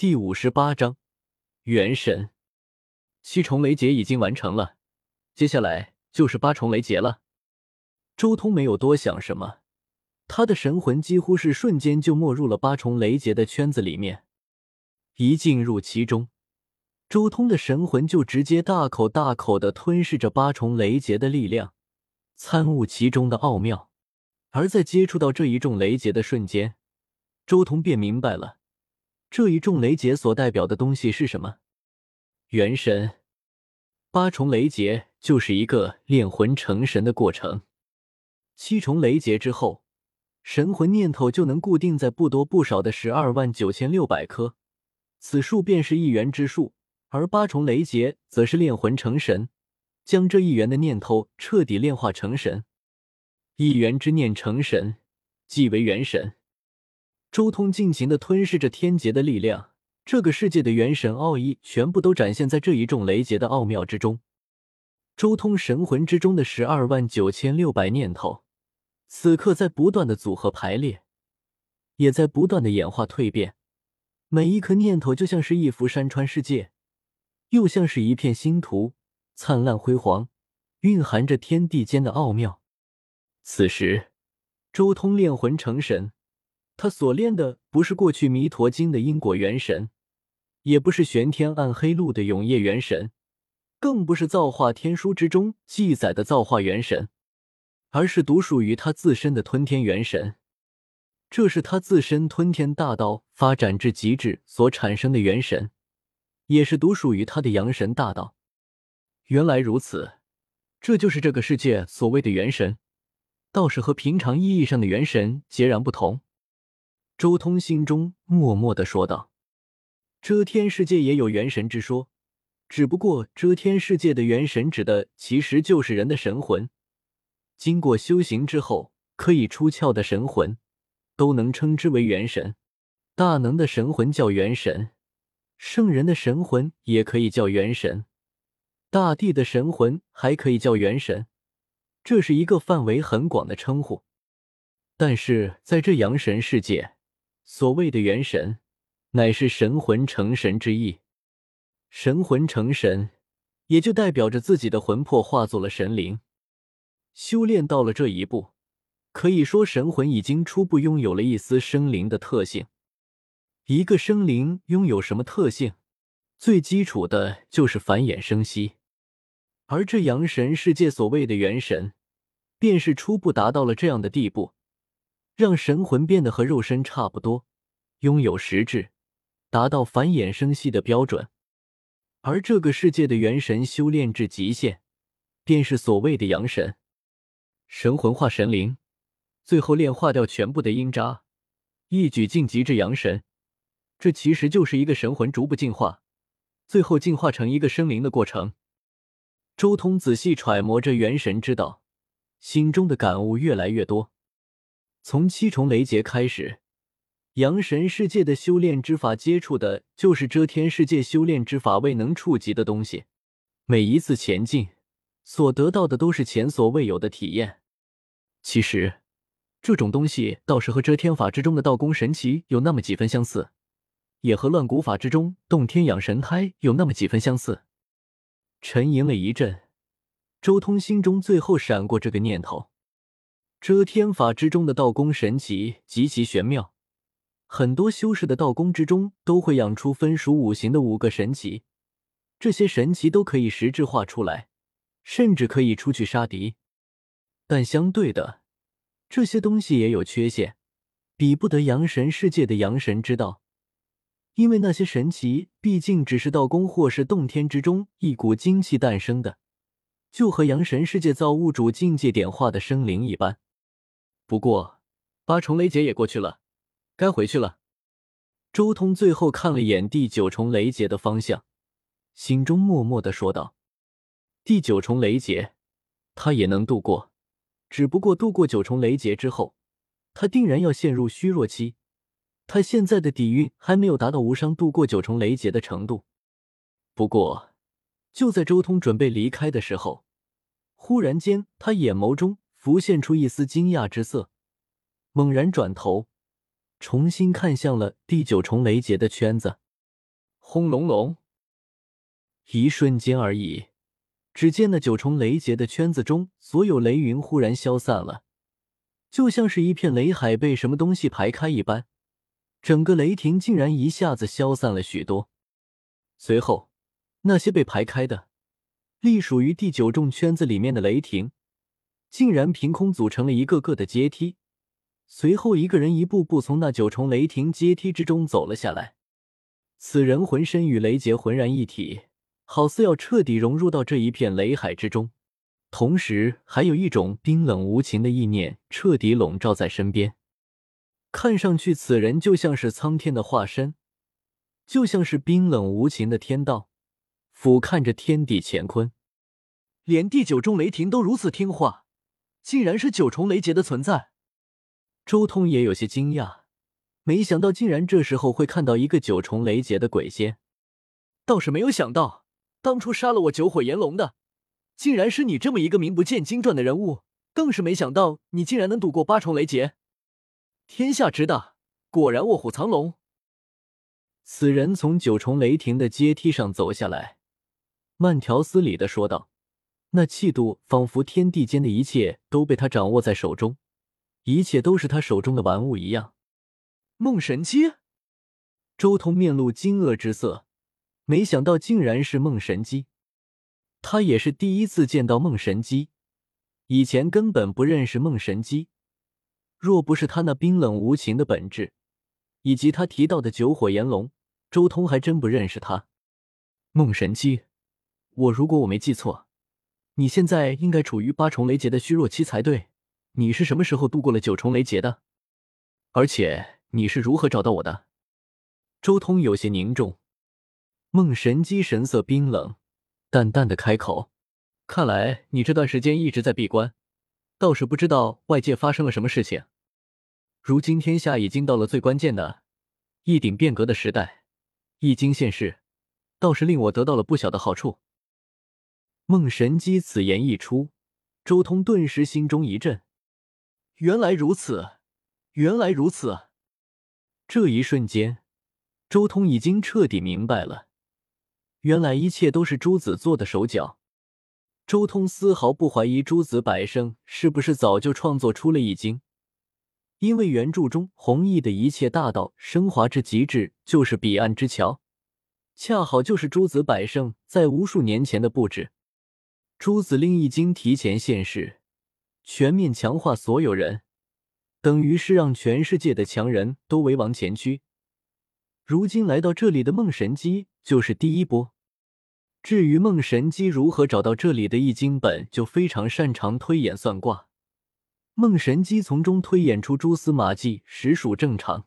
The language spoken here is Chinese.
第五十八章元神。七重雷劫已经完成了，接下来就是八重雷劫了。周通没有多想什么，他的神魂几乎是瞬间就没入了八重雷劫的圈子里面。一进入其中，周通的神魂就直接大口大口的吞噬着八重雷劫的力量，参悟其中的奥妙。而在接触到这一重雷劫的瞬间，周通便明白了。这一重雷劫所代表的东西是什么？元神。八重雷劫就是一个炼魂成神的过程。七重雷劫之后，神魂念头就能固定在不多不少的十二万九千六百颗，此数便是一元之数。而八重雷劫则是炼魂成神，将这一元的念头彻底炼化成神。一元之念成神，即为元神。周通尽情的吞噬着天劫的力量，这个世界的元神奥义全部都展现在这一众雷劫的奥妙之中。周通神魂之中的十二万九千六百念头，此刻在不断的组合排列，也在不断的演化蜕变。每一颗念头就像是一幅山川世界，又像是一片星图，灿烂辉煌，蕴含着天地间的奥妙。此时，周通炼魂成神。他所练的不是过去弥陀经的因果元神，也不是玄天暗黑录的永夜元神，更不是造化天书之中记载的造化元神，而是独属于他自身的吞天元神。这是他自身吞天大道发展至极致所产生的元神，也是独属于他的阳神大道。原来如此，这就是这个世界所谓的元神，倒是和平常意义上的元神截然不同。周通心中默默的说道：“遮天世界也有元神之说，只不过遮天世界的元神指的其实就是人的神魂。经过修行之后可以出窍的神魂，都能称之为元神。大能的神魂叫元神，圣人的神魂也可以叫元神，大地的神魂还可以叫元神。这是一个范围很广的称呼。但是在这阳神世界。”所谓的元神，乃是神魂成神之意。神魂成神，也就代表着自己的魂魄化作了神灵。修炼到了这一步，可以说神魂已经初步拥有了一丝生灵的特性。一个生灵拥有什么特性？最基础的就是繁衍生息。而这阳神世界所谓的元神，便是初步达到了这样的地步。让神魂变得和肉身差不多，拥有实质，达到繁衍生息的标准。而这个世界的元神修炼至极限，便是所谓的阳神。神魂化神灵，最后炼化掉全部的阴渣，一举晋级至阳神。这其实就是一个神魂逐步进化，最后进化成一个生灵的过程。周通仔细揣摩着元神之道，心中的感悟越来越多。从七重雷劫开始，阳神世界的修炼之法接触的就是遮天世界修炼之法未能触及的东西。每一次前进，所得到的都是前所未有的体验。其实，这种东西倒是和遮天法之中的道功神奇有那么几分相似，也和乱古法之中洞天养神胎有那么几分相似。沉吟了一阵，周通心中最后闪过这个念头。遮天法之中的道功神奇极其玄妙，很多修士的道功之中都会养出分属五行的五个神奇，这些神奇都可以实质化出来，甚至可以出去杀敌。但相对的，这些东西也有缺陷，比不得阳神世界的阳神之道，因为那些神奇毕竟只是道功或是洞天之中一股精气诞生的，就和阳神世界造物主境界点化的生灵一般。不过，八重雷劫也过去了，该回去了。周通最后看了眼第九重雷劫的方向，心中默默的说道：“第九重雷劫，他也能度过，只不过度过九重雷劫之后，他定然要陷入虚弱期。他现在的底蕴还没有达到无伤度过九重雷劫的程度。”不过，就在周通准备离开的时候，忽然间，他眼眸中。浮现出一丝惊讶之色，猛然转头，重新看向了第九重雷劫的圈子。轰隆隆，一瞬间而已。只见那九重雷劫的圈子中，所有雷云忽然消散了，就像是一片雷海被什么东西排开一般，整个雷霆竟然一下子消散了许多。随后，那些被排开的、隶属于第九重圈子里面的雷霆，竟然凭空组成了一个个的阶梯。随后，一个人一步步从那九重雷霆阶梯之中走了下来，此人浑身与雷劫浑然一体。好似要彻底融入到这一片雷海之中，同时还有一种冰冷无情的意念彻底笼罩在身边。看上去，此人就像是苍天的化身，就像是冰冷无情的天道，俯瞰着天地乾坤。连第九重雷霆都如此听话，竟然是九重雷劫的存在。周通也有些惊讶，没想到竟然这时候会看到一个九重雷劫的鬼仙，倒是没有想到。当初杀了我九火炎龙的，竟然是你这么一个名不见经传的人物，更是没想到你竟然能躲过八重雷劫。天下之大，果然卧虎藏龙。此人从九重雷霆的阶梯上走下来，慢条斯理的说道，那气度仿佛天地间的一切都被他掌握在手中，一切都是他手中的玩物一样。梦神机，周通面露惊愕之色。没想到竟然是梦神机，他也是第一次见到梦神机，以前根本不认识梦神机。若不是他那冰冷无情的本质，以及他提到的九火炎龙，周通还真不认识他。梦神机，我如果我没记错，你现在应该处于八重雷劫的虚弱期才对。你是什么时候度过了九重雷劫的？而且你是如何找到我的？周通有些凝重。孟神机神色冰冷，淡淡的开口：“看来你这段时间一直在闭关，倒是不知道外界发生了什么事情。如今天下已经到了最关键的一顶变革的时代，易经现世，倒是令我得到了不小的好处。”梦神机此言一出，周通顿时心中一震：“原来如此，原来如此！”这一瞬间，周通已经彻底明白了。原来一切都是朱子做的手脚，周通丝毫不怀疑朱子百生是不是早就创作出了易经，因为原著中弘毅的一切大道升华至极致，就是彼岸之桥，恰好就是朱子百生在无数年前的布置。朱子令易经提前现世，全面强化所有人，等于是让全世界的强人都为王前驱。如今来到这里的梦神机就是第一波。至于梦神机如何找到这里的易经本，就非常擅长推演算卦。梦神机从中推演出蛛丝马迹，实属正常。